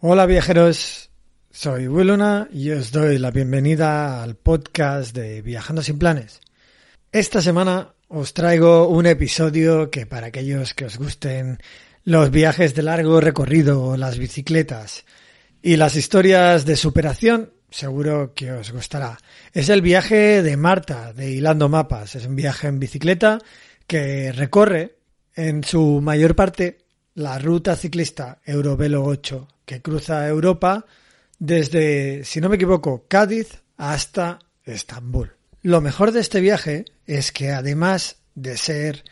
Hola viajeros, soy Will Luna y os doy la bienvenida al podcast de Viajando sin planes. Esta semana os traigo un episodio que para aquellos que os gusten los viajes de largo recorrido, las bicicletas y las historias de superación, seguro que os gustará. Es el viaje de Marta de Hilando Mapas. Es un viaje en bicicleta que recorre en su mayor parte la ruta ciclista Eurovelo 8 que cruza Europa desde, si no me equivoco, Cádiz hasta Estambul. Lo mejor de este viaje es que además de ser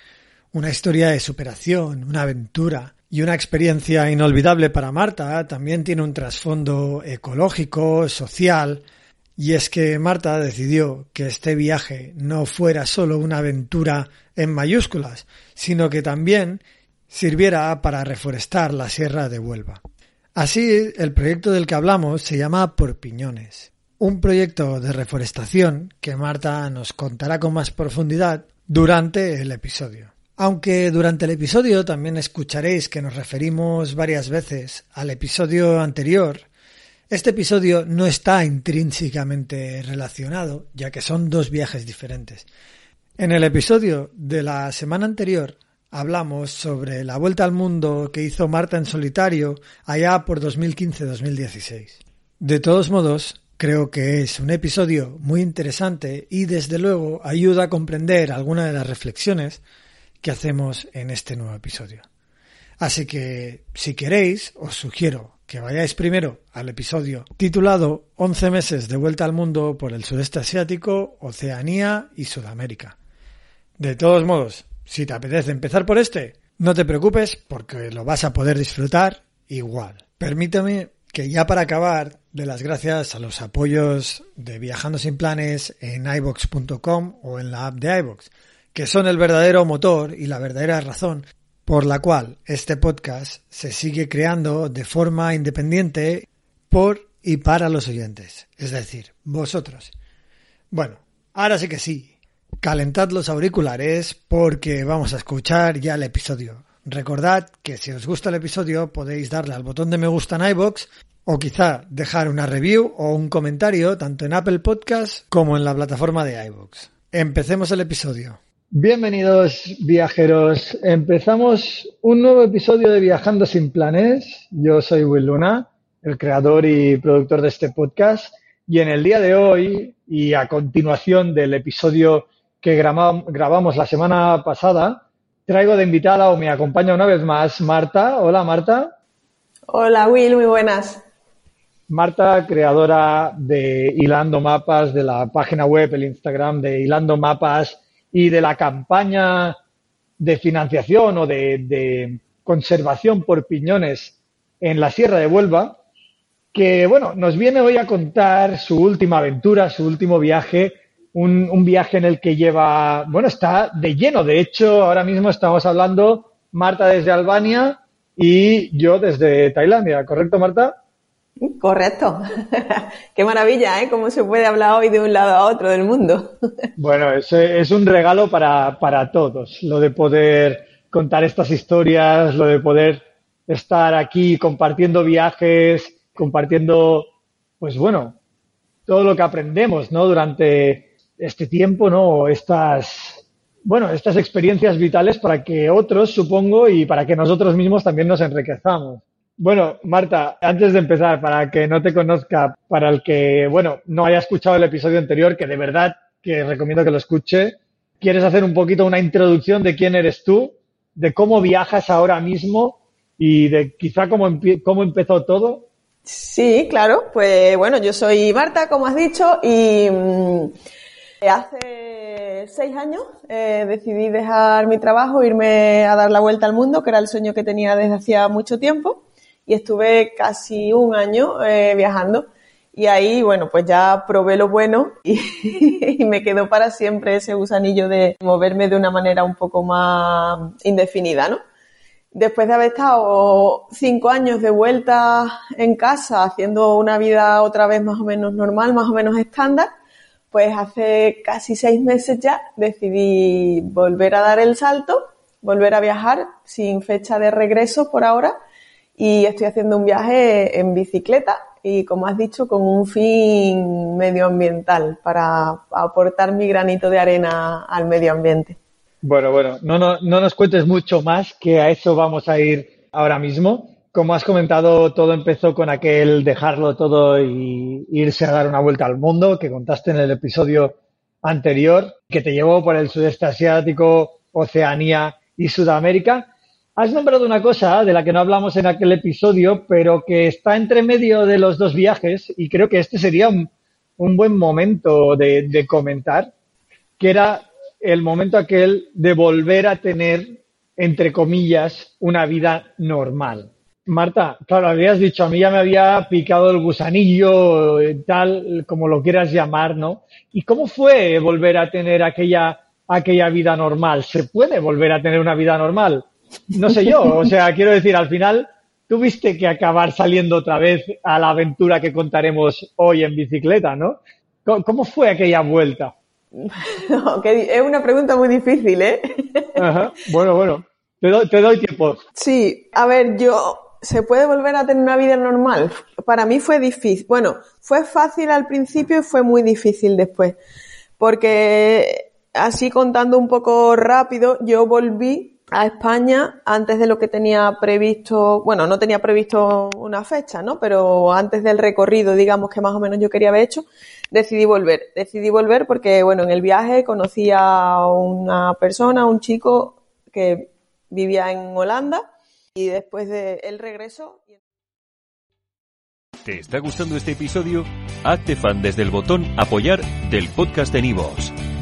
una historia de superación, una aventura y una experiencia inolvidable para Marta, también tiene un trasfondo ecológico, social, y es que Marta decidió que este viaje no fuera solo una aventura en mayúsculas, sino que también sirviera para reforestar la Sierra de Huelva. Así, el proyecto del que hablamos se llama Por Piñones, un proyecto de reforestación que Marta nos contará con más profundidad durante el episodio. Aunque durante el episodio también escucharéis que nos referimos varias veces al episodio anterior, este episodio no está intrínsecamente relacionado, ya que son dos viajes diferentes. En el episodio de la semana anterior hablamos sobre la vuelta al mundo que hizo Marta en solitario allá por 2015-2016. De todos modos, creo que es un episodio muy interesante y desde luego ayuda a comprender algunas de las reflexiones que hacemos en este nuevo episodio. Así que, si queréis, os sugiero que vayáis primero al episodio titulado 11 meses de vuelta al mundo por el sudeste asiático, Oceanía y Sudamérica. De todos modos, si te apetece empezar por este, no te preocupes porque lo vas a poder disfrutar igual. Permíteme que ya para acabar, de las gracias a los apoyos de Viajando sin Planes en ibox.com o en la app de iBox, que son el verdadero motor y la verdadera razón por la cual este podcast se sigue creando de forma independiente por y para los oyentes, es decir, vosotros. Bueno, ahora sí que sí, calentad los auriculares porque vamos a escuchar ya el episodio. Recordad que si os gusta el episodio podéis darle al botón de me gusta en iBox o quizá dejar una review o un comentario tanto en Apple Podcast como en la plataforma de iBox. Empecemos el episodio. Bienvenidos viajeros. Empezamos un nuevo episodio de Viajando sin planes. Yo soy Will Luna, el creador y productor de este podcast. Y en el día de hoy y a continuación del episodio que grabam- grabamos la semana pasada, traigo de invitada o me acompaña una vez más Marta. Hola Marta. Hola Will, muy buenas. Marta, creadora de Hilando Mapas, de la página web, el Instagram de Hilando Mapas y de la campaña de financiación o de, conservación por piñones en la Sierra de Huelva, que bueno, nos viene hoy a contar su última aventura, su último viaje, un, un viaje en el que lleva, bueno, está de lleno. De hecho, ahora mismo estamos hablando Marta desde Albania y yo desde Tailandia, ¿correcto, Marta? Correcto. Qué maravilla, ¿eh? Cómo se puede hablar hoy de un lado a otro del mundo. Bueno, es, es un regalo para, para todos, lo de poder contar estas historias, lo de poder estar aquí compartiendo viajes, compartiendo, pues bueno, todo lo que aprendemos, ¿no? Durante este tiempo, ¿no? Estas, bueno, estas experiencias vitales para que otros, supongo, y para que nosotros mismos también nos enriquezamos. Bueno, Marta, antes de empezar, para que no te conozca, para el que, bueno, no haya escuchado el episodio anterior, que de verdad que recomiendo que lo escuche, ¿Quieres hacer un poquito una introducción de quién eres tú, de cómo viajas ahora mismo y de quizá cómo, cómo empezó todo? Sí, claro. Pues bueno, yo soy Marta, como has dicho, y mm, hace seis años eh, decidí dejar mi trabajo, irme a dar la vuelta al mundo, que era el sueño que tenía desde hacía mucho tiempo, y estuve casi un año eh, viajando. Y ahí, bueno, pues ya probé lo bueno y, y me quedó para siempre ese gusanillo de moverme de una manera un poco más indefinida, ¿no? Después de haber estado cinco años de vuelta en casa, haciendo una vida otra vez más o menos normal, más o menos estándar, pues hace casi seis meses ya decidí volver a dar el salto, volver a viajar sin fecha de regreso por ahora y estoy haciendo un viaje en bicicleta y como has dicho con un fin medioambiental para aportar mi granito de arena al medio ambiente. Bueno, bueno, no, no, no nos cuentes mucho más, que a eso vamos a ir ahora mismo. Como has comentado, todo empezó con aquel dejarlo todo y irse a dar una vuelta al mundo que contaste en el episodio anterior, que te llevó por el sudeste asiático, Oceanía y Sudamérica. Has nombrado una cosa de la que no hablamos en aquel episodio, pero que está entre medio de los dos viajes y creo que este sería un, un buen momento de, de comentar, que era el momento aquel de volver a tener, entre comillas, una vida normal. Marta, claro, habías dicho, a mí ya me había picado el gusanillo, eh, tal, como lo quieras llamar, ¿no? ¿Y cómo fue volver a tener aquella, aquella vida normal? ¿Se puede volver a tener una vida normal? No sé yo, o sea, quiero decir, al final tuviste que acabar saliendo otra vez a la aventura que contaremos hoy en bicicleta, ¿no? ¿Cómo- ¿Cómo fue aquella vuelta? No, que es una pregunta muy difícil, ¿eh? Ajá. Bueno, bueno, te doy, te doy tiempo. Sí, a ver, yo, ¿se puede volver a tener una vida normal? Para mí fue difícil. Bueno, fue fácil al principio y fue muy difícil después. Porque, así contando un poco rápido, yo volví a España antes de lo que tenía previsto, bueno, no tenía previsto una fecha, ¿no? Pero antes del recorrido, digamos, que más o menos yo quería haber hecho, decidí volver. Decidí volver porque, bueno, en el viaje conocí a una persona, un chico que vivía en Holanda y después de el regreso. ¿Te está gustando este episodio? Hazte fan desde el botón Apoyar del podcast de Nivos.